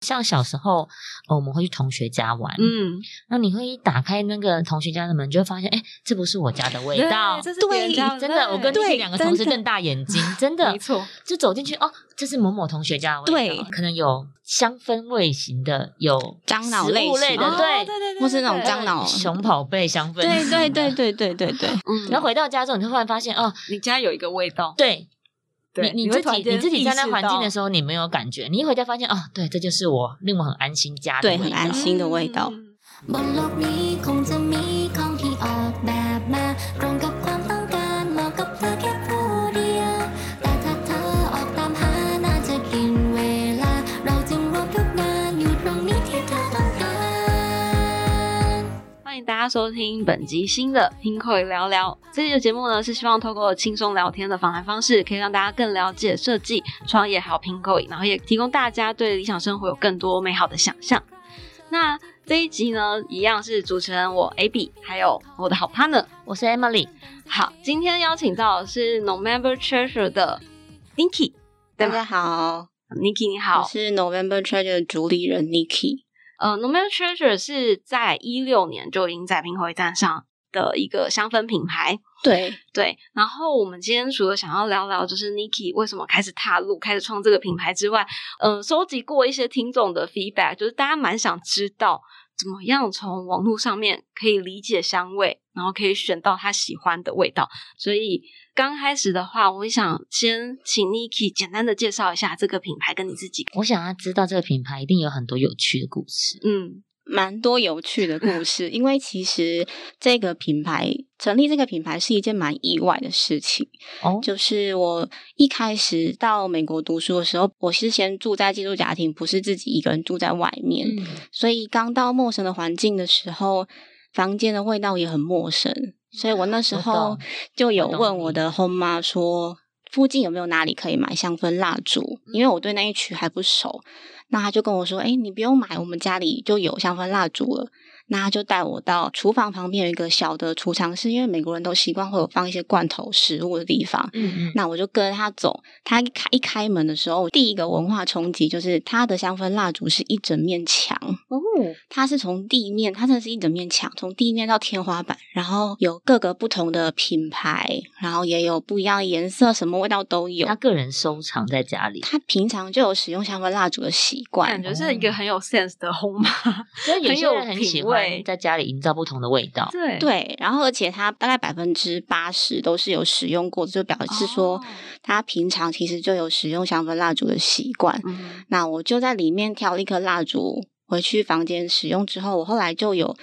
像小时候，呃我们会去同学家玩，嗯，那你会一打开那个同学家的门，就会发现，哎，这不是我家的味道。这是别人家真的，我跟对你两个同事瞪大眼睛，真的没，错，就走进去，哦，这是某某同学家的味道，对可能有香氛味型的，有樟脑类的，类型哦对，对对对，或是那种樟脑熊宝贝香氛，对对对。对对对对，嗯，然后回到家之后，你会忽然发现，哦，你家有一个味道，对对你你自己你自己在那环境的时候，你没有感觉，你一回家发现，哦，对，这就是我令我很安心家的对味道很安心的味道。嗯迎大家收听本集新的听口聊聊。这期的节目呢，是希望透过轻松聊天的访谈方式，可以让大家更了解设计、创业还有拼购，然后也提供大家对理想生活有更多美好的想象。那这一集呢，一样是主持人我 AB，还有我的好 partner。我是 Emily，好，今天邀请到的是 November Treasure 的 Niki，大家好，？Niki 你好我，是 November Treasure 的主理人 Niki。呃，Nomad Treasure 是在一六年就已经在拼口一站上的一个香氛品牌。对，对，然后我们今天除了想要聊聊就是 Niki 为什么开始踏入、开始创这个品牌之外，嗯、收集过一些听众的 feedback，就是大家蛮想知道怎么样从网络上面可以理解香味，然后可以选到他喜欢的味道。所以刚开始的话，我想先请 Niki 简单的介绍一下这个品牌跟你自己。我想要知道这个品牌一定有很多有趣的故事。嗯蛮多有趣的故事，因为其实这个品牌成立这个品牌是一件蛮意外的事情。哦，就是我一开始到美国读书的时候，我是先住在寄宿家庭，不是自己一个人住在外面，嗯，所以刚到陌生的环境的时候，房间的味道也很陌生，所以我那时候就有问我的 home 妈说，附近有没有哪里可以买香氛蜡烛？因为我对那一区还不熟。那他就跟我说：“哎，你不用买，我们家里就有香氛蜡烛了。”那他就带我到厨房旁边有一个小的储藏室，因为美国人都习惯会有放一些罐头食物的地方。嗯嗯，那我就跟着他走，他一开一开门的时候，第一个文化冲击就是他的香氛蜡烛是一整面墙，哦，它是从地面，它真的是一整面墙，从地面到天花板，然后有各个不同的品牌，然后也有不一样的颜色，什么味道都有他。个人收藏在家里，他平常就有使用香氛蜡烛的习惯感，觉是一个很有 sense 的红妈。很有很喜品味欢在家里营造不同的味道。对对，然后而且他大概百分之八十都是有使用过，就表示说哦他平常其实就有使用香氛蜡烛的习惯。嗯那我就在里面挑了一颗蜡烛回去房间使用之后，我后来就有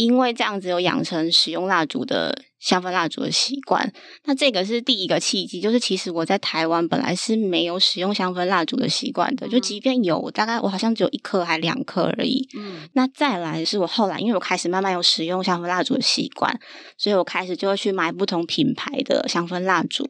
因为这样子有养成使用蜡烛的香氛蜡烛的习惯。那这个是第一个契机，就是其实我在台湾本来是没有使用香氛蜡烛的习惯的，就嗯即便有，大概我好像只有一颗还两颗而已。嗯那再来是我后来，因为我开始慢慢有使用香氛蜡烛的习惯，所以我开始就会去买不同品牌的香氛蜡烛。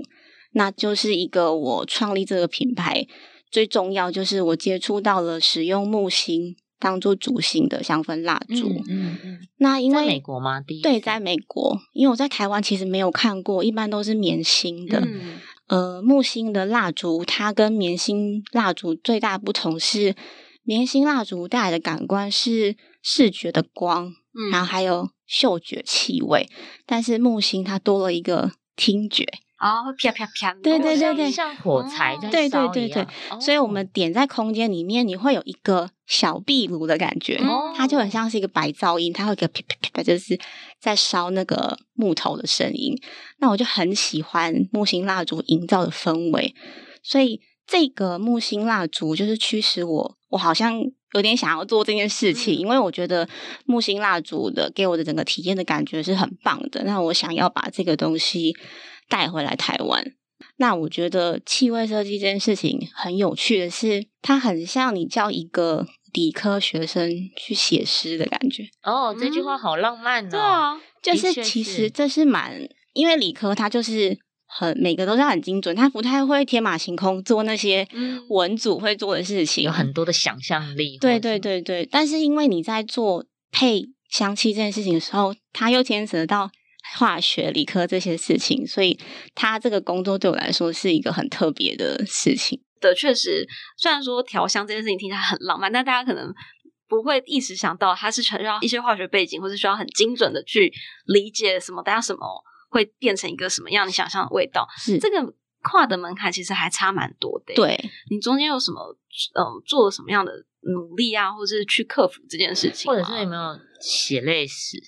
那就是一个我创立这个品牌最重要，就是我接触到了使用木星当做主星的香氛蜡烛。嗯嗯嗯，那因为在美国吗？第一对，在美国，因为我在台湾其实没有看过，一般都是棉芯的。嗯呃，木芯的蜡烛，它跟棉芯蜡烛最大不同是，棉芯蜡烛带来的感官是视觉的光，嗯然后还有嗅觉气味，但是木芯它多了一个听觉，啊，会啪啪啪，对对对像对像火柴在对对烧对对一样哦所以我们点在空间里面，你会有一个小壁炉的感觉，哦它就很像是一个白噪音，它会有一个啪啪啪啪，就是在烧那个木头的声音。那我就很喜欢木星蜡烛营造的氛围，所以这个木星蜡烛就是驱使我，我好像有点想要做这件事情，因为我觉得木星蜡烛的给我的整个体验的感觉是很棒的。那我想要把这个东西带回来台湾。那我觉得气味设计这件事情很有趣的是，它很像你叫一个理科学生去写诗的感觉。哦，这句话好浪漫哦。对啊，就是其实这是蛮，因为理科它就是很每个都是很精准，它不太会天马行空做那些嗯文组会做的事情，有很多的想象力。对对对对。但是因为你在做配香气这件事情的时候，它又牵扯到化学、理科这些事情，所以他这个工作对我来说是一个很特别的事情。的确实，虽然说调香这件事情听起来很浪漫，但大家可能不会一时想到它是需要一些化学背景，或是需要很精准的去理解什么，大家什么会变成一个什么样你想象的味道。是这个跨的门槛其实还差蛮多的。，对，你中间有什么嗯做了什么样的努力啊，或是去克服这件事情，或者是有没有血泪史？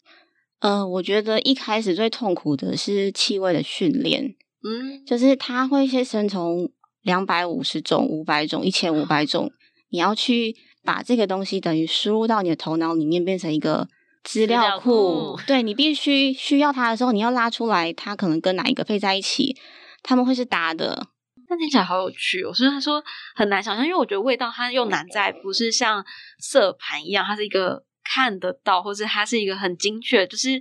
呃，我觉得一开始最痛苦的是气味的训练，嗯，就是它会先生从两百五十种、五百种、一千五百种，你要去把这个东西等于输入到你的头脑里面，变成一个资料料库。库对你必须需要它的时候，你要拉出来，它可能跟哪一个配在一起，他们会是搭的。那听起来好有趣哦。虽然说很难想象，因为我觉得味道它又难在不是像色盘一样，它是一个看得到，或是它是一个很精确，就是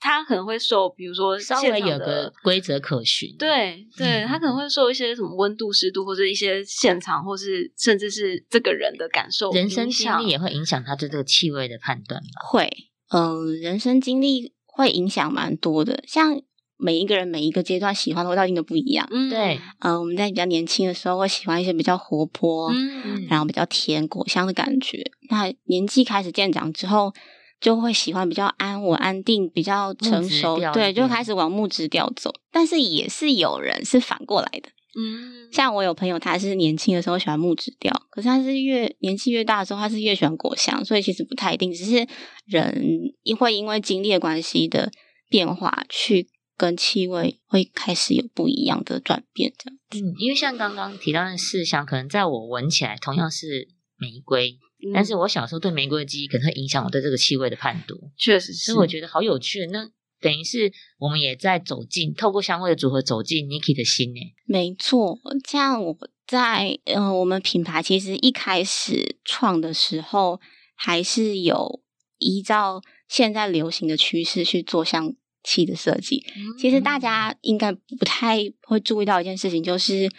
它可能会受，比如说稍微有现场的个规则可循。，对对，嗯它可能会受一些什么温度、湿度，或者一些现场，或是甚至是这个人的感受、人生经历也会影响他对这个气味的判断吧。会，嗯、人生经历会影响蛮多的。像每一个人每一个阶段喜欢的味道一定都不一样。嗯对，嗯、我们在比较年轻的时候会喜欢一些比较活泼，嗯然后比较甜果香的感觉。那年纪开始渐长之后，就会喜欢比较安稳、安定、比较成熟，对，就开始往木质调走。但是也是有人是反过来的，嗯，像我有朋友，他是年轻的时候喜欢木质调，可是他是越年纪越大的时候，他是越喜欢果香，所以其实不太一定，只是人因会因为经历的关系的变化，去跟气味会开始有不一样的转变，这样。嗯，因为像刚刚提到的事项，可能在我闻起来同样是玫瑰，嗯但是我小时候对玫瑰的记忆可能会影响我对这个气味的判读，确实是，所以我觉得好有趣。那等于是我们也在走进，透过香味的组合走进 Niki 的心呢。没错，像我在嗯、呃我们品牌其实一开始创的时候，还是有依照现在流行的趋势去做香气的设计。其实大家应该不太会注意到一件事情，就是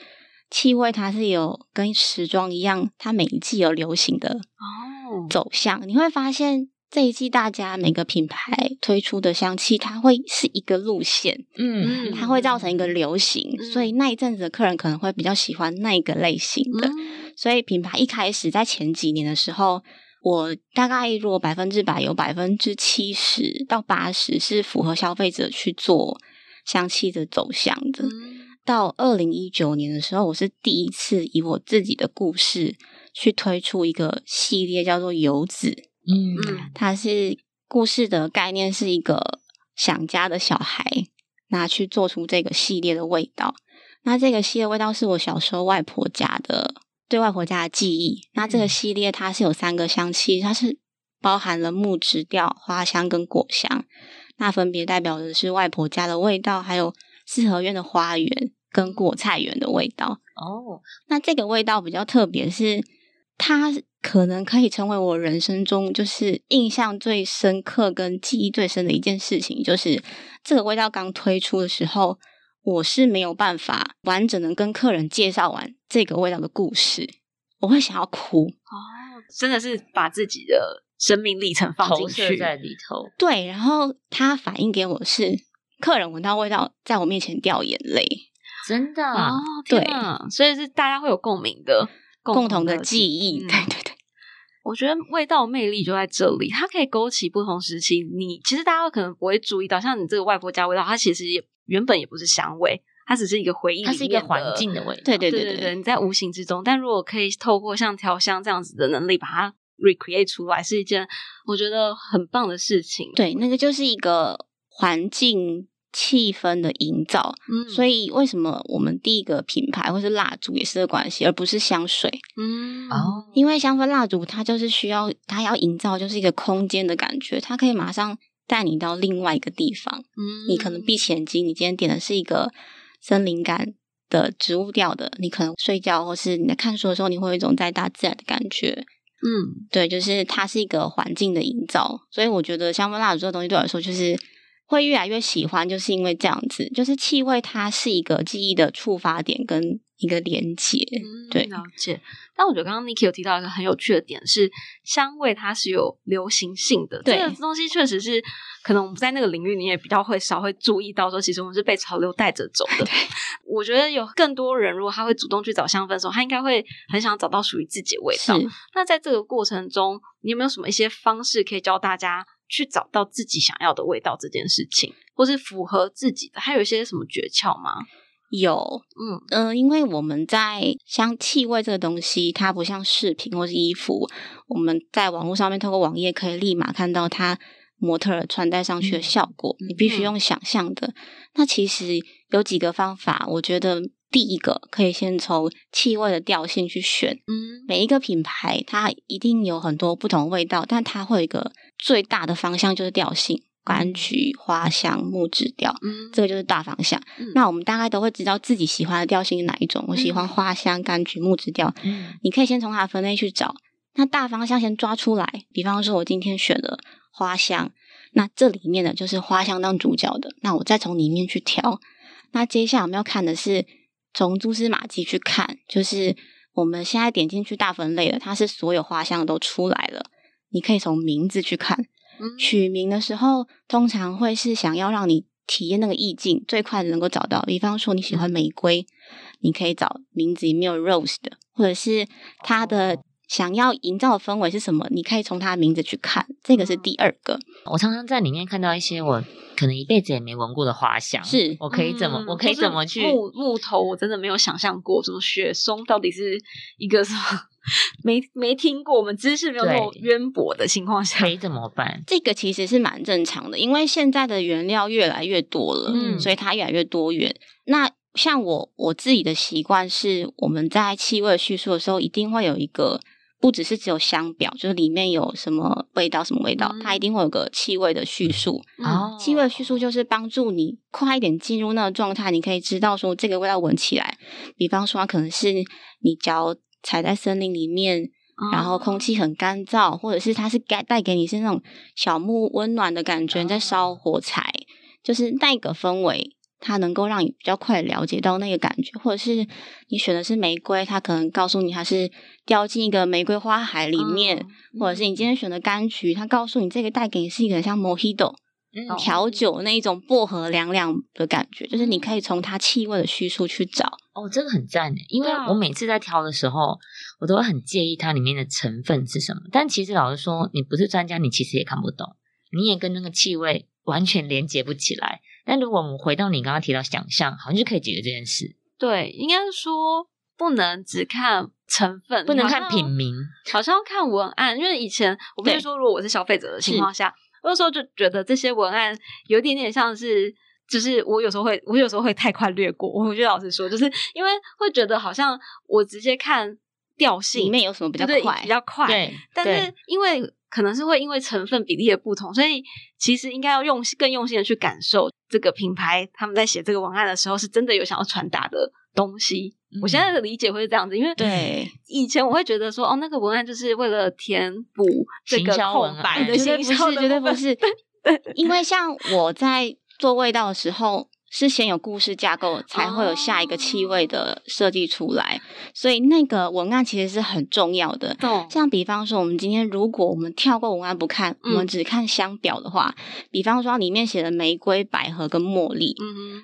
气味它是有跟时装一样，它每一季有流行的哦，走向。你会发现这一季大家每个品牌推出的香气，它会是一个路线。嗯它会造成一个流行，嗯所以那一阵子的客人可能会比较喜欢那一个类型的。嗯所以品牌一开始在前几年的时候，我大概如果百分之百有百分之七十到八十是符合消费者去做香气的走向的。嗯到二零一九年的时候，我是第一次以我自己的故事去推出一个系列，叫做游子。嗯嗯它是故事的概念是一个想家的小孩那去做出这个系列的味道。那这个系列味道是我小时候外婆家的，对外婆家的记忆。那这个系列它是有三个香气，它是包含了木质调、花香跟果香。那分别代表的是外婆家的味道，还有四合院的花园跟果菜园的味道。哦，那这个味道比较特别，是它可能可以成为我人生中就是印象最深刻跟记忆最深的一件事情，就是这个味道刚推出的时候，我是没有办法完整的跟客人介绍完这个味道的故事，我会想要哭。哦，真的是把自己的生命历程放进去，在里头。对，然后他反映给我是客人闻到味道，在我面前掉眼泪，真的啊、哦，对所以是大家会有共鸣的共同的的记忆。嗯对对对。我觉得味道魅力就在这里，它可以勾起不同时期。你其实大家可能不会注意到，像你这个外婆家味道，它其实也原本也不是香味，它只是一个回忆它是一个环境的味道。对对对对对对，你在无形之中。但如果可以透过像调香这样子的能力，把它 recreate 出来，是一件我觉得很棒的事情。对，那个就是一个环境气氛的营造。嗯，所以为什么我们第一个品牌或是蜡烛，也是这个关系，而不是香水？嗯，哦，因为香氛蜡烛它就是需要它要营造就是一个空间的感觉，它可以马上带你到另外一个地方。嗯你可能闭起眼睛，你今天点的是一个森林感的植物调的，你可能睡觉或是你在看书的时候，你会有一种在大自然的感觉。嗯对，就是它是一个环境的营造，所以我觉得香氛蜡烛这个东西对我来说，就是会越来越喜欢，就是因为这样子，就是气味它是一个记忆的触发点跟一个连接。嗯对了解。但我觉得刚刚 Niki 有提到一个很有趣的点是，香味它是有流行性的。对这个东西确实是可能我们在那个领域你也比较会少会注意到，说其实我们是被潮流带着走的。我觉得有更多人，如果他会主动去找香氛的时候，他应该会很想找到属于自己的味道。那在这个过程中，你有没有什么一些方式可以教大家去找到自己想要的味道这件事情，或是符合自己的？还有一些什么诀窍吗？有，嗯。嗯、因为我们在像气味这个东西，它不像饰品或是衣服，我们在网络上面透过网页可以立马看到它模特儿穿戴上去的效果，你必须用想象的。那其实有几个方法，我觉得第一个可以先从气味的调性去选，嗯。每一个品牌它一定有很多不同味道，但它会有一个最大的方向就是调性，柑橘、花香、木质调。嗯这个就是大方向。嗯那我们大概都会知道自己喜欢的调性是哪一种。我喜欢花香、柑橘、木质调。嗯你可以先从它的分类去找。那大方向先抓出来，比方说，我今天选了花香，那这里面的就是花香当主角的，那我再从里面去挑。那接下来我们要看的是从蛛丝马迹去看，就是我们现在点进去大分类了，它是所有花香都出来了。你可以从名字去看，嗯取名的时候，通常会是想要让你体验那个意境，最快的能够找到。比方说你喜欢玫瑰，你可以找名字里面有 rose 的，或者是它的想要营造的氛围是什么，你可以从它的名字去看。这个是第二个，我常常在里面看到一些我可能一辈子也没闻过的花香，是我可以怎么，嗯我可以怎么去木木头？我真的没有想象过，什么雪松到底是一个什么？没没听过，我们知识没有那么渊博的情况下可，以怎么办？这个其实是蛮正常的，因为现在的原料越来越多了，嗯所以它越来越多元。那像我我自己的习惯是，我们在气味叙述的时候，一定会有一个，不只是只有香表，就是里面有什么味道，什么味道，嗯它一定会有个气味的叙述。气味的叙述就是帮助你快一点进入那个状态，你可以知道说这个味道闻起来，比方说它可能是你脚踩在森林里面，然后空气很干燥，或者是它是该带给你是那种小木温暖的感觉，你在烧火柴，就是那个氛围，它能够让你比较快了解到那个感觉，或者是你选的是玫瑰，它可能告诉你它是掉进一个玫瑰花海里面，嗯或者是你今天选的柑橘，它告诉你这个带给你是一个像 Mojito 嗯哦调酒那一种薄荷凉凉的感觉，就是你可以从它气味的叙述去找。哦，这个很赞诶，因为我每次在挑的时候，我都会很介意它里面的成分是什么。但其实老实说，你不是专家，你其实也看不懂，你也跟那个气味完全连接不起来。但如果我们回到你刚刚提到想象，好像就可以解决这件事，对，应该说不能只看成分，不能看品名。好像要看文案，因为以前我不是说，如果我是消费者的情况下，我有时候就觉得这些文案有一点点像是，就是我有时候会，我有时候会太快略过。我觉得老实说，就是因为会觉得好像我直接看调性里面有什么比较快比较快，对，但是因为可能是会因为成分比例的不同，所以其实应该要用更用心的去感受这个品牌他们在写这个文案的时候，是真的有想要传达的东西。我现在的理解会是这样子，因为对以前我会觉得说，哦，那个文案就是为了填补这个空白的绝对不是，绝 对不是。因为像我在做味道的时候，是先有故事架构，才会有下一个气味的设计出来，所以那个文案其实是很重要的。懂像比方说，我们今天如果我们跳过文案不看，我们嗯只看香表的话，比方说里面写的玫瑰、百合跟茉莉，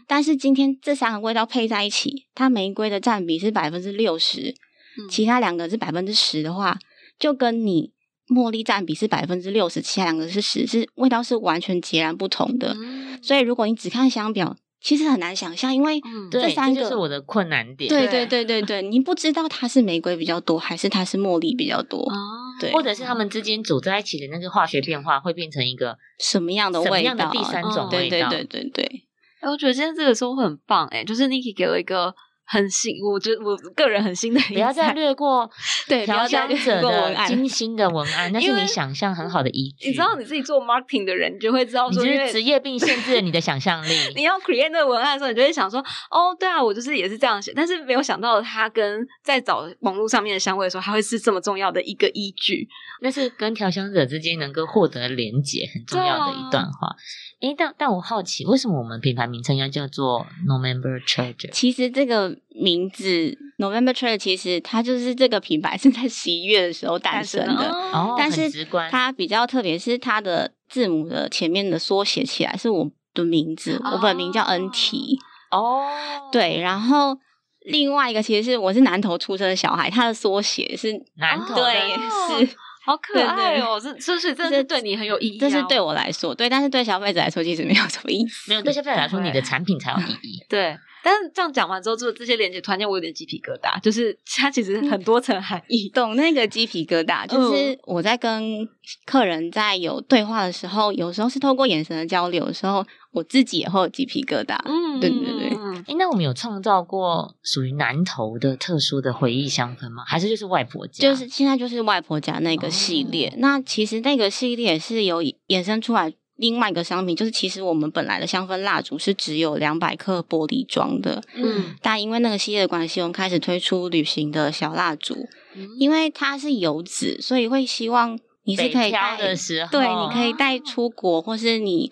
但是今天这三个味道配在一起，它玫瑰的占比是百分之六十，嗯其他两个是百分之十的话，就跟你茉莉占比是百分之六十，其他两个是十，是味道是完全截然不同的。嗯所以如果你只看香表，其实很难想象，因为这三个就是我的困难点。对对对对对对，你不知道它是玫瑰比较多，还是它是茉莉比较多，哦，对或者是它们之间组在一起的那个化学变化会变成一个什么样的什么味道？样的第三种对对味道？对对对，哎，我觉得今天这个收获很棒，哎，就是 Niki 给了一个很新，我觉得我个人很新的不要再略过对调香者的精心的文案，那是你想象很好的依据。你知道你自己做 marketing 的人，你就会知道说，你职业病限制了你的 想象力。你要 create 那个文案的时候，你就会想说，哦，对啊，我就是也是这样写，但是没有想到它跟在找网络上面的香味的时候，它会是这么重要的一个依据。那是跟调香者之间能够获得连结很重要的一段话。诶，但但我好奇，为什么我们品牌名称要叫做 November Treasure？其实这个名字 November Trade 其实它就是这个品牌是在十一月的时候诞生的，哦哦，但是它比较特别是它的字母的前面的缩写起来是我的名字，我本名叫 NT。哦，对，然后另外一个其实是我是南投出生的小孩，他的缩写是南投对的是。好可对对爱哦！这这是真的是对你很有意义啊，这是对我来说，对，但是对消费者来说其实没有什么意思。没有对消费者来说，你的产品才有意义。对。但是这样讲完之后，就这些连接，突然间我有点鸡皮疙瘩，就是 它其实很多层含义。懂那个鸡皮疙瘩，就是我在跟客人在有对话的时候，有时候是透过眼神的交流的时候，我自己也会有鸡皮疙瘩。嗯对对对嗯哎，那我们有创造过属于南投的特殊的回忆香氛吗？还是就是外婆家？就是现在就是外婆家那个系列，哦那其实那个系列是有衍生出来另外一个商品，就是其实我们本来的香氛蜡烛是只有两百克玻璃装的，嗯但因为那个系列的关系，我们开始推出旅行的小蜡烛，因为它是油脂，所以会希望你是北可以带的时候，对，你可以带出国，或是你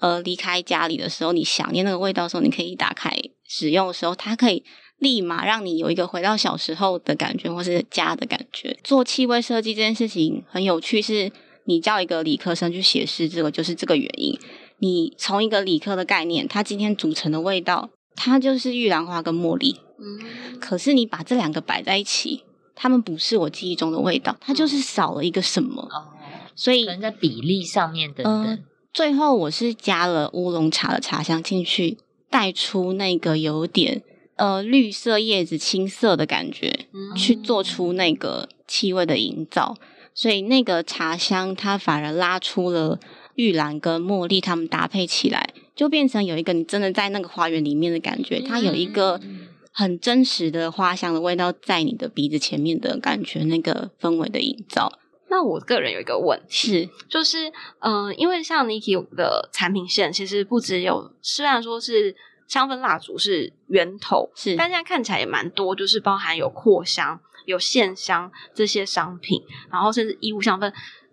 呃离开家里的时候，你想念那个味道的时候，你可以打开使用的时候，它可以立马让你有一个回到小时候的感觉，或是家的感觉。做气味设计这件事情很有趣，是你叫一个理科生去写诗，这个就是这个原因。你从一个理科的概念，它今天组成的味道，它就是玉兰花跟茉莉。嗯可是你把这两个摆在一起，它们不是我记忆中的味道，它就是少了一个什么。哦，所以可能在比例上面等呃等。最后我是加了乌龙茶的茶香进去，带出那个有点呃绿色叶子青色的感觉，嗯去做出那个气味的营造。所以那个茶香它反而拉出了玉兰跟茉莉，它们搭配起来，就变成有一个你真的在那个花园里面的感觉。它有一个嗯很真实的花香的味道在你的鼻子前面的感觉，那个氛围的营造那我个人有一个问题，是就是嗯、呃因为像 Niki 的产品线其实不只有，虽然说是香氛蜡烛是源头，是但现在看起来也蛮多，就是包含有扩香、有线香这些商品，然后甚至衣物香氛。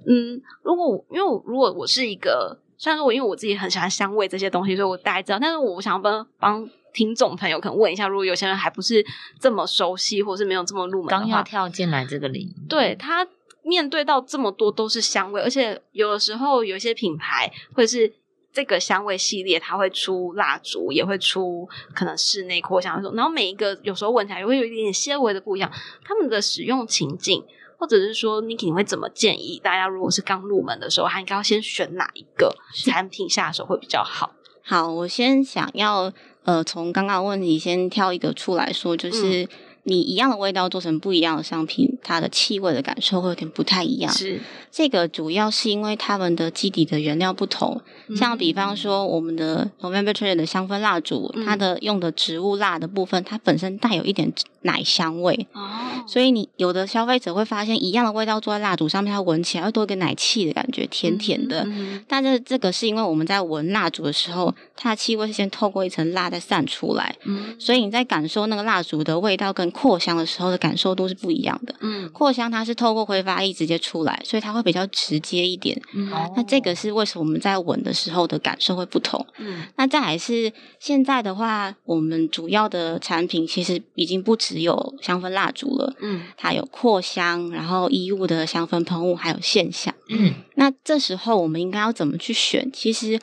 嗯，如果我因为我如果我是一个，虽然说我因为我自己很喜欢香味这些东西，所以我大概知道，但是我想要帮帮听众朋友可能问一下，如果有些人还不是这么熟悉，或是没有这么入门的刚要话，跳进来这个领域，对他面对到这么多都是香味，而且有的时候有一些品牌或者是这个香味系列，它会出蜡烛，也会出可能室内扩香，然后每一个有时候闻起来也会有一点点些微的不一样。他们的使用情境，或者是说你会怎么建议大家，如果是刚入门的时候，还应该要先选哪一个产品下手会比较好？好，我先想要呃，从刚刚的问题先挑一个出来说，就是你一样的味道做成不一样的商品，它的气味的感受会有点不太一样。是。这个主要是因为它们的基底的原料不同，像比方说我们的 November Tree 的香氛蜡烛，嗯。它的用的植物蜡的部分，它本身带有一点奶香味，哦，所以你有的消费者会发现一样的味道做在蜡烛上面，它闻起来会多一个奶气的感觉，甜甜的。嗯。但是这个是因为我们在闻蜡烛的时候，它的气味是先透过一层蜡再散出来，嗯。所以你在感受那个蜡烛的味道跟扩香的时候的感受度是不一样的。嗯扩香它是透过挥发液直接出来，所以它会比较直接一点。嗯哦那这个是为什么我们在闻的时候的感受会不同。嗯那再来是现在的话，我们主要的产品其实已经不只有香氛蜡烛了，嗯它有扩香，然后衣物的香氛喷雾，还有线香。嗯，那这时候我们应该要怎么去选？其实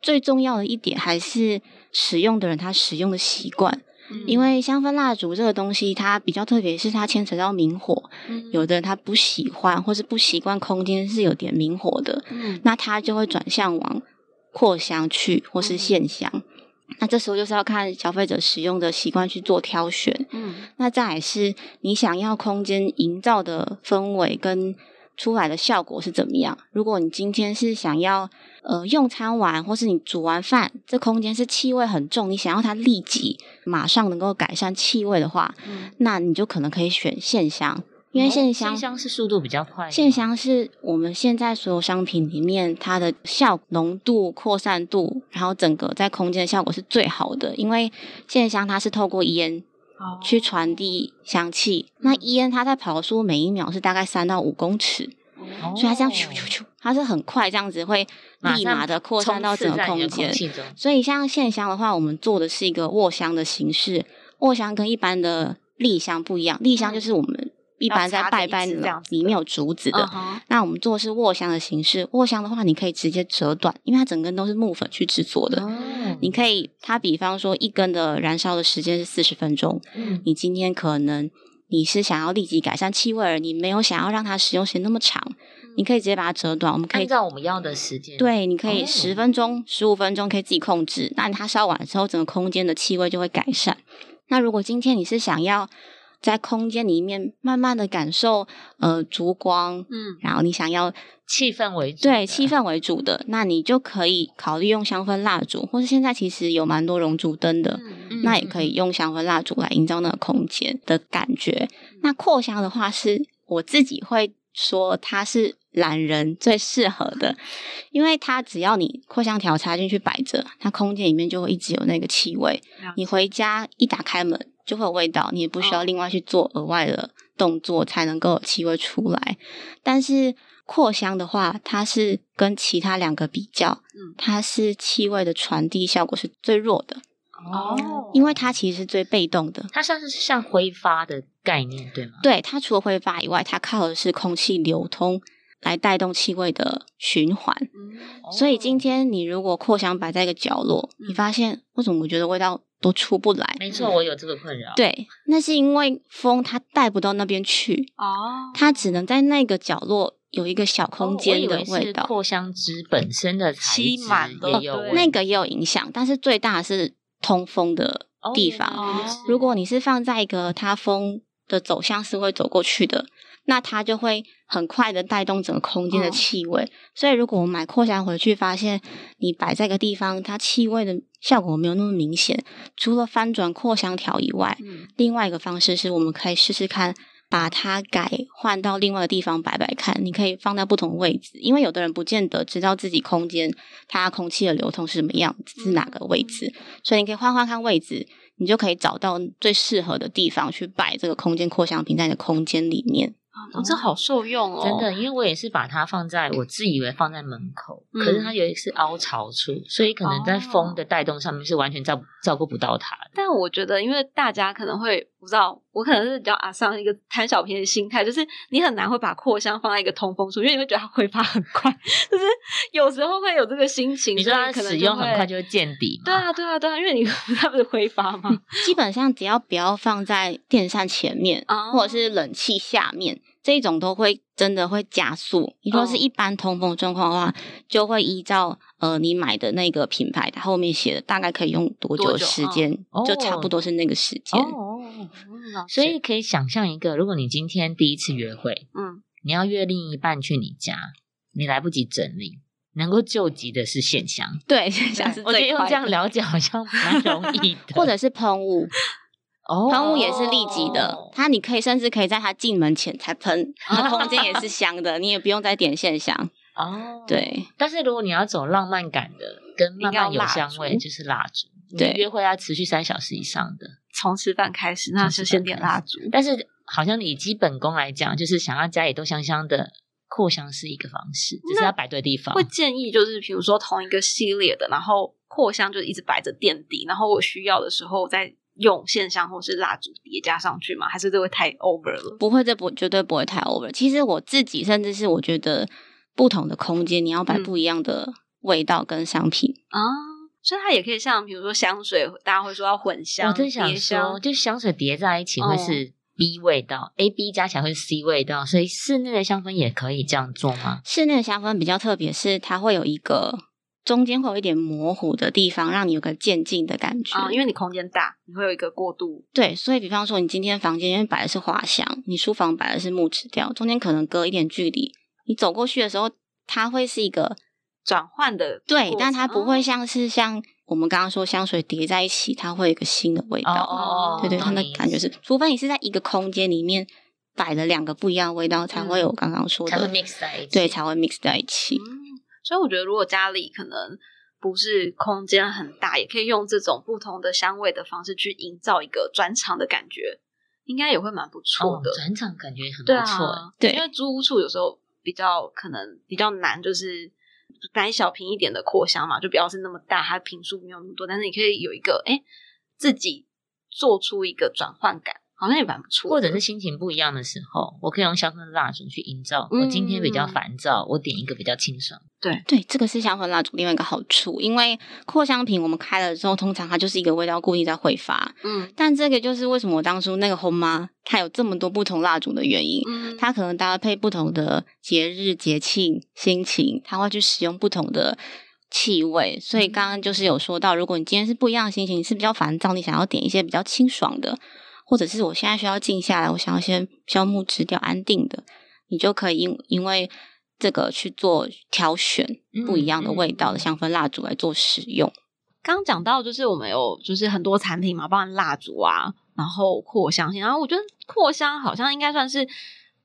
最重要的一点还是使用的人他使用的习惯，嗯因为香氛蜡烛这个东西它比较特别，是它牵扯到明火，嗯有的人他不喜欢或是不习惯空间是有点明火的，嗯那他就会转向往扩香去或是线香。那这时候就是要看消费者使用的习惯去做挑选。嗯那再来是你想要空间营造的氛围跟出来的效果是怎么样？如果你今天是想要呃用餐完，或是你煮完饭，这空间是气味很重，你想要它立即马上能够改善气味的话，嗯那你就可能可以选线香，因为哦线香、线香是速度比较快线香是我们现在所有商品里面它的效浓度、扩散度，然后整个在空间的效果是最好的。因为线香它是透过烟哦去传递香气，那烟它在跑的速度每一秒是大概三到五公尺，哦，所以它这样咻咻咻，它是很快这样子会立马的扩散到整个空间。所以像线香的话，我们做的是一个卧香的形式，卧香跟一般的立香不一样，立香就是我们一般在拜拜里面有竹子的。嗯那我们做的是卧香的形式，卧香的话，你可以直接折断，因为它整根都是木粉去制作的。哦你可以，它比方说一根的燃烧的时间是四十分钟，嗯你今天可能你是想要立即改善气味而，你没有想要让它使用时间那么长，你可以直接把它折短。我们可以按照我们要的时间，，对，你可以哦十分钟、十五分钟可以自己控制。那它烧完之后，整个空间的气味就会改善。那如果今天你是想要在空间里面慢慢的感受呃烛光，嗯然后你想要气氛为主，对气氛为主的，那你就可以考虑用香氛蜡烛，或是现在其实有蛮多熔烛灯的，那也可以用香氛蜡烛来营造那个空间的感觉。那扩香的话，是我自己会说它是懒人最适合的，因为它只要你扩香条插进去摆着，它空间里面就会一直有那个气味。你回家一打开门就会有味道，你也不需要哦另外去做额外的动作才能够有气味出来。但是扩香的话，它是跟其他两个比较，嗯它是气味的传递效果是最弱的，哦，因为它其实是最被动的。它像是像挥发的概念，对吗？对，它除了挥发以外，它靠的是空气流通来带动气味的循环。嗯所以今天你如果扩香摆在一个角落，你嗯发现为什么我觉得味道都出不来？没错，我有这个困扰。，对，那是因为风它带不到那边去，哦，它只能在那个角落有一个小空间的味道。扩香枝本身的材吸质满了对也有味那个也有影响，但是最大的是通风的地方。哦如果你是放在一个它风的走向是会走过去的，那它就会很快的带动整个空间的嗯气味。所以如果我买扩香回去，发现你摆在一个地方，它气味的效果没有那么明显，除了翻转扩香条以外，嗯另外一个方式是我们可以试试看。把它改换到另外一个地方摆摆看，你可以放在不同的位置，因为有的人不见得知道自己空间它空气的流通是什么样子，是哪个位置，所以你可以换换看位置，你就可以找到最适合的地方去摆这个空间扩香瓶在你的空间里面。哦，这好受用哦，真的，因为我也是把它放在我自以为放在门口，嗯可是它有一个是凹槽处，所以可能在风的带动上面是完全照照顾不到它的。但我觉得，因为大家可能会不知道，我可能是比较阿桑一个贪小便宜的心态，就是你很难会把扩香放在一个通风处，因为你会觉得它挥发很快，就是有时候会有这个心情。你说它所以可能使用很快就就会见底嘛？对啊，对啊，对啊，因为你 它不是挥发吗？基本上只要不要放在电扇前面，哦或者是冷气下面，这一种都会真的会加速。你说是哦。一般通风状况的话，就会依照呃你买的那个品牌，它后面写的大概可以用多久时间，哦。就差不多是那个时间。哦，所以可以想象一个，如果你今天第一次约会，嗯，你要约另一半去你家，你来不及整理，能够救急的是线香。对，像是我觉得用这样了解好像蛮容易的，或者是喷雾，哦喷雾也是立即的，它你可以甚至可以在它进门前才喷，它空间也是香的，你也不用再点线香。哦。对，但是如果你要走浪漫感的，跟慢慢有香味，就是蜡烛。对你约会要持续三小时以上的，从吃饭开始，那就先点蜡烛。但是好像以基本功来讲，就是想要家里都香香的，扩香是一个方式，只是要摆对地方。会建议就是，比如说同一个系列的，然后扩香就一直摆着垫底，然后我需要的时候再用线香或是蜡烛叠加上去吗？还是这会太 over 了？不会，这不绝对不会太 over。其实我自己甚至是我觉得不同的空间，你要摆嗯不一样的味道跟商品。啊，所以它也可以像比如说香水，大家会说要混香，我真想说，叠香，就香水叠在一起会哦是 B 味道、a B 加起来会是 C 味道，所以室内的香氛也可以这样做吗？室内的香氛比较特别，是它会有一个中间会有一点模糊的地方，让你有个渐进的感觉。啊，因为你空间大，你会有一个过渡。对，所以比方说，你今天房间因为摆的是花香，你书房摆的是木质调，中间可能隔一点距离，你走过去的时候，它会是一个转换的对，但它不会像是像我们刚刚说香水叠在一起，它会有一个新的味道。哦对对，它的感觉是，除非你是在一个空间里面摆了两个不一样的味道，才会有刚刚说才会的，mix 在一起。对，才会 mix 在一起。嗯，所以我觉得如果家里可能不是空间很大，也可以用这种不同的香味的方式去营造一个转场的感觉，应该也会蛮不错的。哦转场感觉很不错。啊，对因为租屋处有时候比较可能比较难，就是买小瓶一点的扩香嘛，就不要是那么大，它瓶数没有那么多，但是你可以有一个哎自己做出一个转换感，好像也蛮不错。或者是心情不一样的时候，我可以用香氛蜡烛去营造。我今天比较嗯烦躁，我点一个比较清爽。对，这个是香氛蜡烛另外一个好处，因为扩香瓶我们开了之后，通常它就是一个味道固定在挥发，嗯但这个就是为什么我当初那个红妈它有这么多不同蜡烛的原因。嗯，它可能搭配不同的节日、节庆、心情，它会去使用不同的气味。所以刚刚就是有说到，如果你今天是不一样的心情，你是比较烦躁，你想要点一些比较清爽的，或者是我现在需要静下来，我想要先消木质调安定的，你就可以因因为这个去做挑选不一样的味道的香氛蜡烛来做使用。刚刚讲到，就是我们有就是很多产品嘛，包含蜡烛啊，然后扩香型，然后我觉得扩香好像应该算是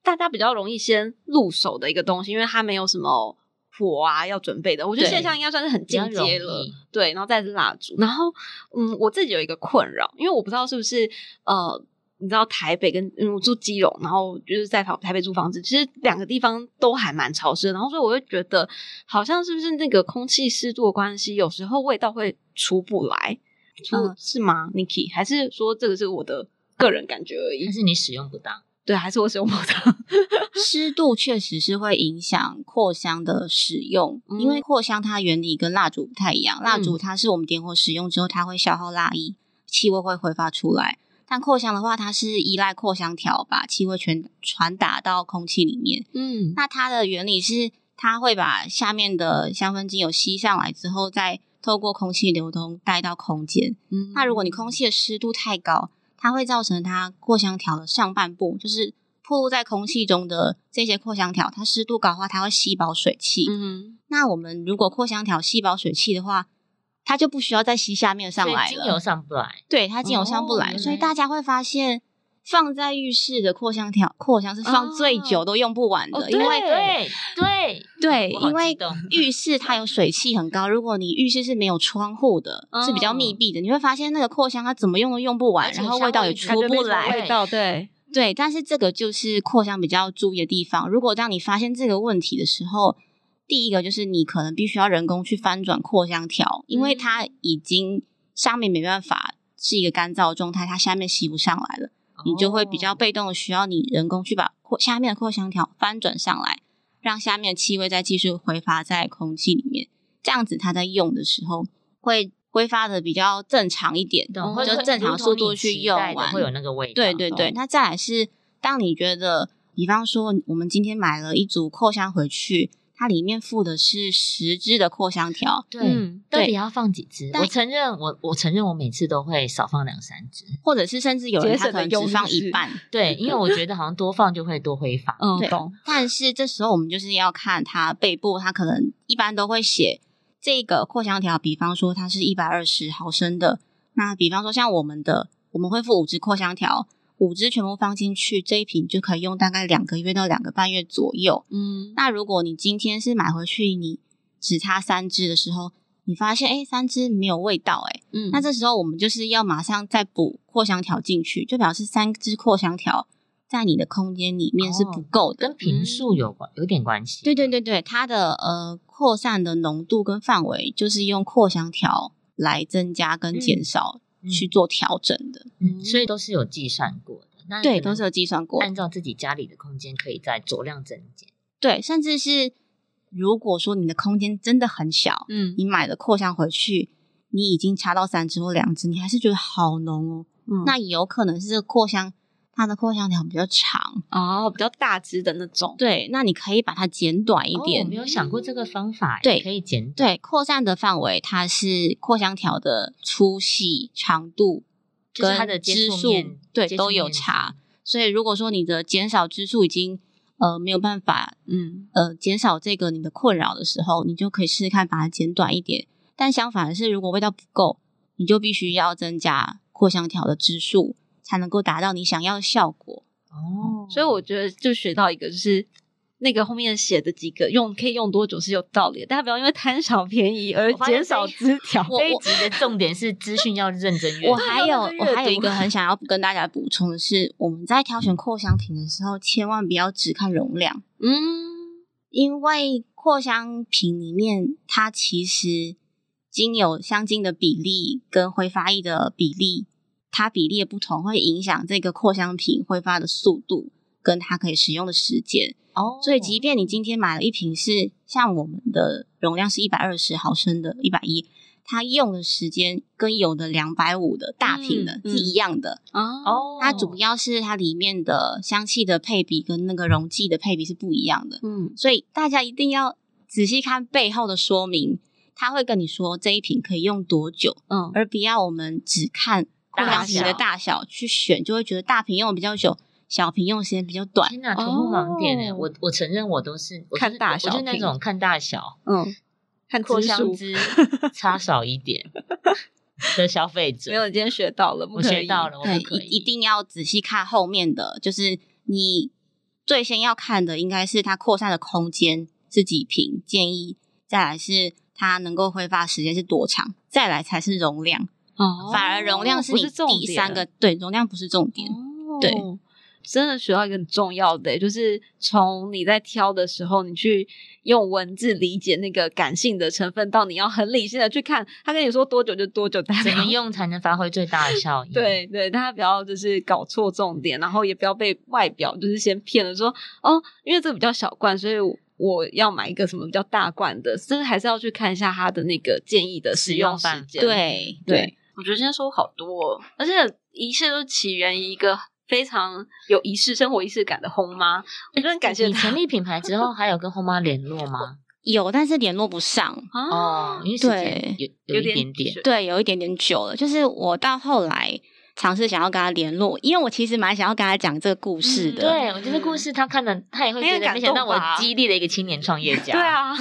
大家比较容易先入手的一个东西，因为它没有什么火啊要准备的。我觉得对线上应该算是很进比较阶了，对，然后再是蜡烛，然后嗯，我自己有一个困扰，因为我不知道是不是呃。你知道台北跟嗯我住基隆，然后就是在台台北租房子，其实两个地方都还蛮潮湿的，然后所以我就觉得好像是不是那个空气湿度的关系，有时候味道会出不来，出、嗯是吗？Niki 还是说这个是我的个人感觉而已但？是你使用不当。对，还是我使用不当？湿度确实是会影响扩香的使用，嗯因为扩香它原理跟蜡烛不太一样。蜡烛它是我们点火使用之后，它会消耗蜡液，气味会挥发出来。但扩香的话，它是依赖扩香条把气味全传达到空气里面。嗯那它的原理是，它会把下面的香氛精油吸上来之后，再透过空气流通带到空间。嗯那如果你空气的湿度太高，它会造成它扩香条的上半部，就是暴露在空气中的这些扩香条，它湿度高的话，它会吸饱水汽。嗯那我们如果扩香条吸饱水汽的话，它就不需要再吸下面上来所以精油。上不来，对，它精油上不来，哦原来所以大家会发现。放在浴室的扩香条，扩香是放最久都用不完的，哦因为对对对，因为浴室它有水汽很高，如果你浴室是没有窗户的，是比较密闭的，你会发现那个扩香它怎么用都用不完，然后味道也出不来。味道对，对，但是这个就是扩香比较注意的地方。如果当你发现这个问题的时候，第一个就是你可能必须要人工去翻转扩香条，因为它已经上面没办法是一个干燥状态，它下面吸不上来了。你就会比较哦被动的需要你人工去把扩下面的扩香条翻转上来，让下面的气味再继续挥发在空气里面，这样子它在用的时候会挥发的比较正常一点，懂，会会就正常速度去用完。会有那个味道。对对对，那再来是当你觉得，比方说我们今天买了一组扩香回去，它里面附的是十支的扩香条，对，嗯对到底要放几支？我承认，我我承认，我每次都会少放两三支。或者是甚至有人他可能只放一半，对，因为我觉得好像多放就会多挥发。嗯懂，但是这时候我们就是要看它背部，它可能一般都会写这个扩香条，比方说它是一百二十毫升的，那比方说像我们的，我们会附五支扩香条，五支全部放进去，这一瓶就可以用大概两个月到两个半月左右。嗯那如果你今天是买回去，你只差三支的时候，你发现哎三支没有味道哎，嗯那这时候我们就是要马上再补扩香条进去，就表示三支扩香条在你的空间里面是不够的。跟瓶数有关，有点关系。对对对对，它的呃扩散的浓度跟范围，就是用扩香条来增加跟减少、嗯去做调整的。嗯，所以都是有计算过的。那对，都是有计算过。按照自己家里的空间，可以再酌量增减。对，甚至是如果说你的空间真的很小，嗯你买了扩香回去，你已经插到三支或两支，你还是觉得好浓哦。嗯那也有可能是这个扩香它的扩香条比较长，哦比较大只的那种，对，那你可以把它剪短一哦点。我没有想过这个方法，对可以剪短。对，扩散的范围它是扩香条的粗细、长度跟它跟的支数对都有差。所以如果说你的减少支数已经呃没有办法嗯呃减少这个你的困扰的时候，你就可以试试看把它剪短一点。但相反的是，如果味道不够，你就必须要增加扩香条的支数，才能够达到你想要的效果。哦，所以我觉得就学到一个，就是那个后面写的几个用可以用多久是有道理的，大家不要因为贪小便宜而减少这一枝 条。我这一集的重点是资讯要认真阅读。我还有我还有一读个很想要跟大家补充的是，我们在挑选扩香瓶的时候，千万不要只看容量。嗯因为扩香瓶里面它其实精油香精的比例跟挥发液的比例它比例的不同，会影响这个扩香瓶挥发的速度跟它可以使用的时间。哦所以，即便你今天买了一瓶是像我们的容量是一百二十毫升的，一百一，它用的时间跟有的两百五的大瓶的嗯是一样的。哦哦，它主要是它里面的香气的配比跟那个溶剂的配比是不一样的，嗯所以大家一定要仔细看背后的说明，他会跟你说这一瓶可以用多久，嗯而不要我们只看扩大香瓶的大小去选，就会觉得大瓶用的比较久，小瓶用的时间比较短。天哪，突破盲点哎！哦我我承认我都是看大小我就是那种看大小，嗯，看扩香汁 差少一点 的消费者。没有，今天学到了，不我学到了，我对，不可以一一定要仔细看后面的，就是你最先要看的应该是它扩散的空间是几瓶，建议再来是它能够挥发时间是多长，再来才是容量。哦反而容量是你不是重第三个，对，容量不是重点。哦对，真的学到一个很重要的，就是从你在挑的时候，你去用文字理解那个感性的成分，到你要很理性的去看，他跟你说多久就多久，怎么用才能发挥最大的效 益？，对对，大家不要就是搞错重点，然后也不要被外表就是先骗了说哦，因为这个比较小罐，所以我我要买一个什么比较大罐的，真的还是要去看一下它的那个建议的使用时间。对对，我觉得今天收获好多、哦，而且一切都起源于一个非常有仪式、生活仪式感的轰妈，我真的很感谢你成立品牌之后，还有跟后妈联络吗？有，但是联络不上。啊哦，因为时间有有一点点对，有一点点久了。就是我到后来尝试想要跟他联络，因为我其实蛮想要跟他讲这个故事嗯的。对，我觉得故事他看了，他也会觉得，应该感没想到我激励了一个青年创业家。对，啊，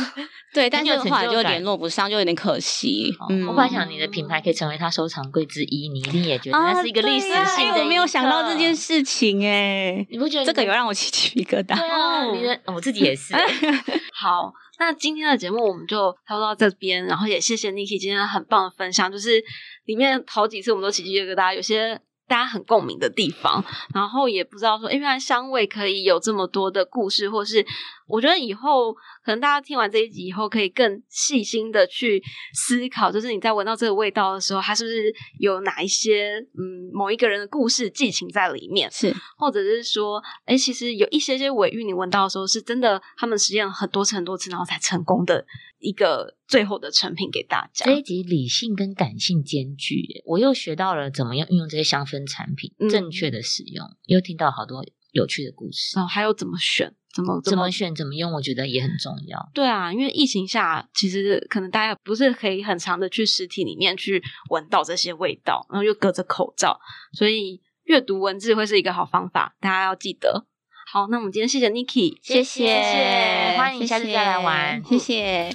对，但是后来就联络不上，就有点可惜。嗯，我本来想你的品牌可以成为他收藏柜之一，你一定也觉得啊那是一个历史性我没有想到这件，事情哎，你不觉得这个有让我起鸡皮疙瘩。对啊？哦你的我自己也是，好，那今天的节目我们就差不多到这边，然后也谢谢 Niki 今天很棒的分享，就是里面好几次我们都起鸡皮疙瘩，有些。大家很共鸣的地方，然后也不知道说，哎，原来香味可以有这么多的故事，或是我觉得以后可能大家听完这一集以后，可以更细心的去思考，就是你在闻到这个味道的时候，它是不是有哪一些嗯某一个人的故事寄情在里面？是或者是说，哎，其实有一些些尾韵，你闻到的时候是真的，他们实验了很多次、很多次，然后才成功的一个最后的成品给大家这。一集理性跟感性兼具耶，我又学到了怎么样运用这些香氛产品，嗯正确的使用，又听到好多有趣的故事。然后还有怎么选，怎么怎么选怎么用，我觉得也很重要。对啊，因为疫情下，其实可能大家不是可以很长的去实体里面去闻到这些味道，然后又隔着口罩，所以阅读文字会是一个好方法，大家要记得。好，那我们今天谢谢 Niki，谢谢谢欢迎下次再来玩谢谢。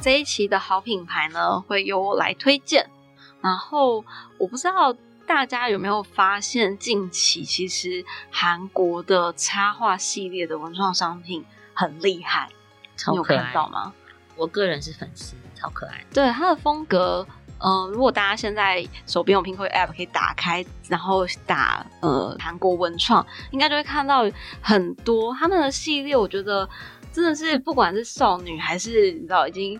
这一期的好品牌呢，会由我来推荐。然后我不知道大家有没有发现，近期其实韩国的插画系列的文创商品很厉害，你有超可爱看到吗？我个人是粉丝，超可爱。对它的风格，呃，如果大家现在手边有苹果 App 可以打开，然后打呃韩国文创，应该就会看到很多他们的系列。我觉得真的是不管是少女还是你知道已经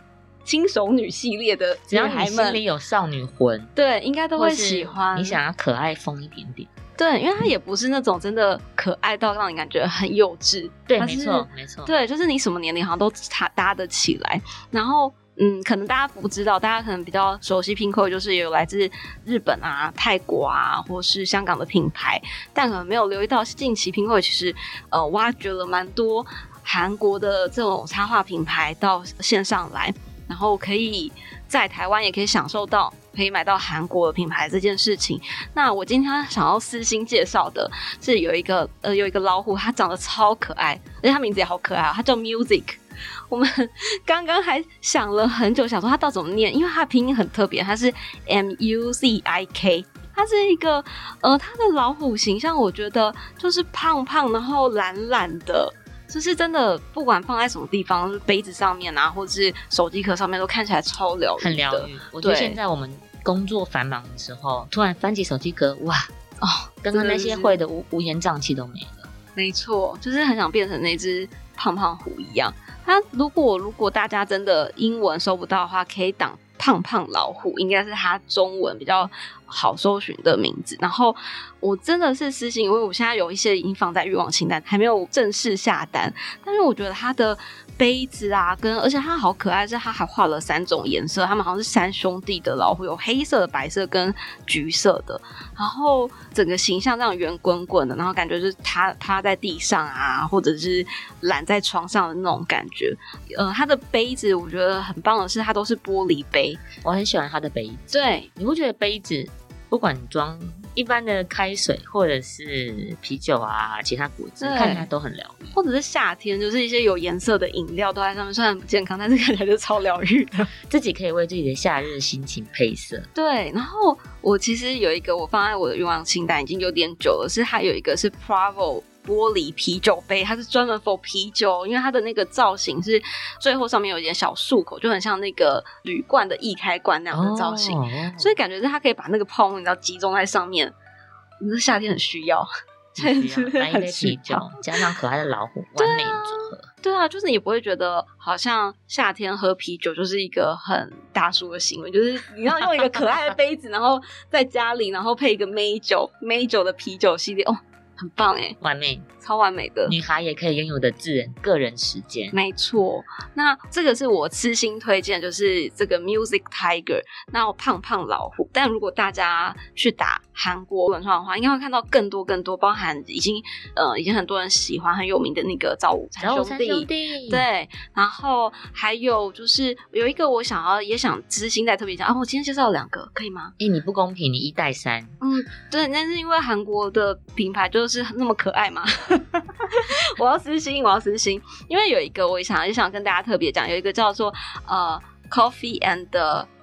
轻熟女系列的只要你心里，有少女魂，对，应该都会喜欢。你想要可爱风一点点，对，因为它也不是那种真的可爱到让你感觉很幼稚，对，没错，没错。对，就是你什么年龄好像都搭搭得起来。然后，嗯，可能大家不知道，大家可能比较熟悉 Pinko，就是有来自日本啊、泰国啊，或是香港的品牌，但可能没有留意到，近期 Pinko 其实呃挖掘了蛮多韩国的这种插画品牌到线上来，然后可以在台湾也可以享受到。可以买到韩国的品牌这件事情，那我今天想要私心介绍的是有一个呃有一个老虎，它长得超可爱，而且它名字也好可爱啊，它叫 Music。我们刚刚还想了很久，想说它到底怎么念，因为它的拼音很特别，它是 M U Z I K。它是一个呃，它的老虎形象，我觉得就是胖胖，然后懒懒的，就是真的，不管放在什么地方，杯子上面啊，或者是手机壳上面，都看起来超疗愈，很疗愈。我觉得现在我们工作繁忙的时候，突然翻起手机壳，哇，哦。刚刚那些会的乌乌烟瘴气都没了。没错，就是很想变成那只胖胖虎一样。它如果如果大家真的英文搜不到的话，可以挡胖胖老虎，应该是它中文比较好搜寻的名字。然后我真的是私信，因为我现在有一些已经放在欲望清单，还没有正式下单。但是我觉得它的杯子啊，跟而且它好可爱，是它还画了三种颜色，它们好像是三兄弟的老虎，有黑色的、白色跟橘色的。然后整个形象这样圆滚滚的，然后感觉就是它趴在地上啊，或者是懒在床上的那种感觉。呃，它的杯子我觉得很棒的是，它都是玻璃杯。我很喜欢它的杯子。对，你会觉得杯子不管你装一般的开水或者是啤酒啊，其他果汁，看起来都很疗愈。或者是夏天，就是一些有颜色的饮料都在上面，虽然不健康，但是看起来就超疗愈的。自己可以为自己的夏日心情配色。对，然后我其实有一个我放在我的愿望清单已经有点久了，是还有一个是 Bravo 玻璃啤酒杯，它是专门 for 啤酒，因为它的那个造型是最后上面有一点小漱口，就很像那个铝罐的易开罐那样的造型，哦所以感觉是它可以把那个泡沫你知道集中在上面，你这夏天很需要。你需要来一很杯需啤酒要，加上可爱的老虎，完美组合。对啊，就是你不会觉得好像夏天喝啤酒就是一个很大叔的行为，就是你要用一个可爱的杯子，然后在家里，然后配一个美酒美酒的啤酒系列，哦，很棒哎，完美，超完美的。女孩也可以拥有的自人个人时间。没错，那这个是我私心推荐，就是这个 Music Tiger，那胖胖老虎。但如果大家去打韩国文创的话，应该会看到更多更多，包含已经呃已经很多人喜欢很有名的那个赵午餐然后三兄弟，兄弟，，对，然后还有就是有一个我想要也想知心再特别讲啊，我今天介绍了两个，可以吗？哎，你不公平，你一带三，嗯，对，但是因为韩国的品牌就是那么可爱嘛，我要私心，我要私心，因为有一个我也想也想跟大家特别讲，有一个叫做呃 Coffee and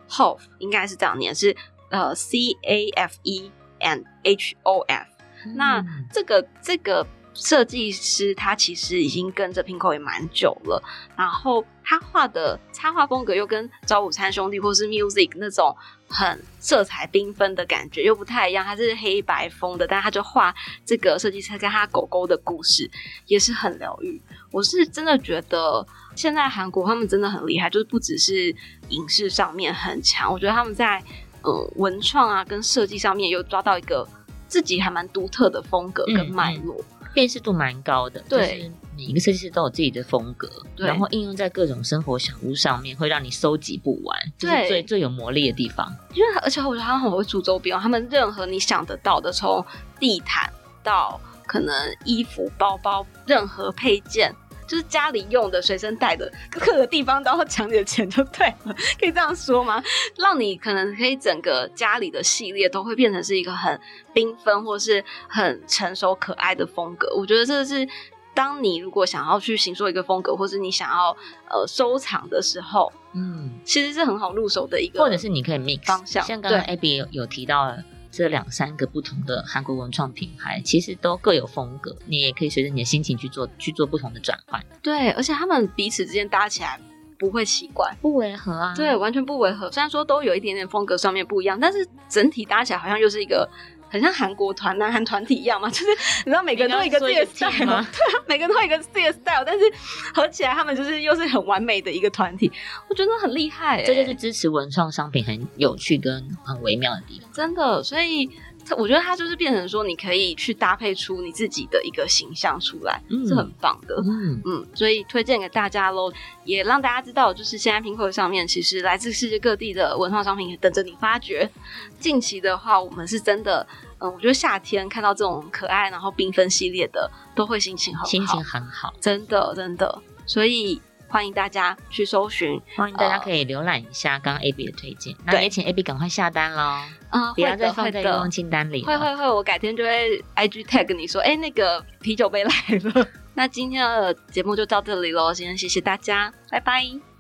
Hof，应该是这样念，是呃 C A F E and H O F。那嗯这个这个设计师他其实已经跟着 Pinko 也蛮久了，然后他画的插画风格又跟早午餐兄弟或是 Music 那种很色彩缤纷的感觉又不太一样，他是黑白风的，但他就画这个设计师跟他狗狗的故事也是很疗愈。我是真的觉得现在韩国他们真的很厉害，就是不只是影视上面很强，我觉得他们在呃文创啊跟设计上面又抓到一个自己还蛮独特的风格跟嗯脉络。辨识度蛮高的，对就是每一个设计师都有自己的风格，然后应用在各种生活小物上面，会让你收集不完，这是对最最有魔力的地方。因为而且我觉得他们很会出周边哦，他们任何你想得到的，从地毯到可能衣服、包包，任何配件。就是家里用的、随身带的，各个地方都要抢你的钱就对了，可以这样说吗？让你可能可以整个家里的系列都会变成是一个很缤纷或是很成熟可爱的风格。我觉得这是当你如果想要去形塑一个风格，或是你想要呃收藏的时候，嗯，其实是很好入手的一个，或者是你可以 mix 方向像刚刚 Abby 有有提到了这两三个不同的韩国文创品牌，其实都各有风格，你也可以随着你的心情去做去做不同的转换，对，而且他们彼此之间搭起来不会奇怪，不违和啊。对，完全不违和。虽然说都有一点点风格上面不一样，但是整体搭起来好像又是一个。很像韩国团、南韩团体一样嘛，就是你知道每个人都有一个自己的 style，对啊，每个人都有一个自己的 style，但是合起来他们就是又是很完美的一个团体，我觉得很厉害、欸，这就是支持文创商品很有趣跟很微妙的地方。真的，所以它我觉得它就是变成说，你可以去搭配出你自己的一个形象出来，嗯是很棒的。嗯，嗯，所以推荐给大家喽，也让大家知道，就是现在 Pinko 上面其实来自世界各地的文创商品也等着你发掘。近期的话，我们是真的，嗯，我觉得夏天看到这种可爱然后缤纷系列的，都会心情很好，心情很好，真的真的，所以欢迎大家去搜寻，欢迎大家可以浏览一下刚刚 AB 的推荐，那对也请 AB 赶快下单喽，啊、不要再放在愿望。清单里了。会会会，我改天就会 IG tag 你说，哎、那个啤酒杯来了。那今天的节目就到这里喽，今天谢谢大家，拜拜。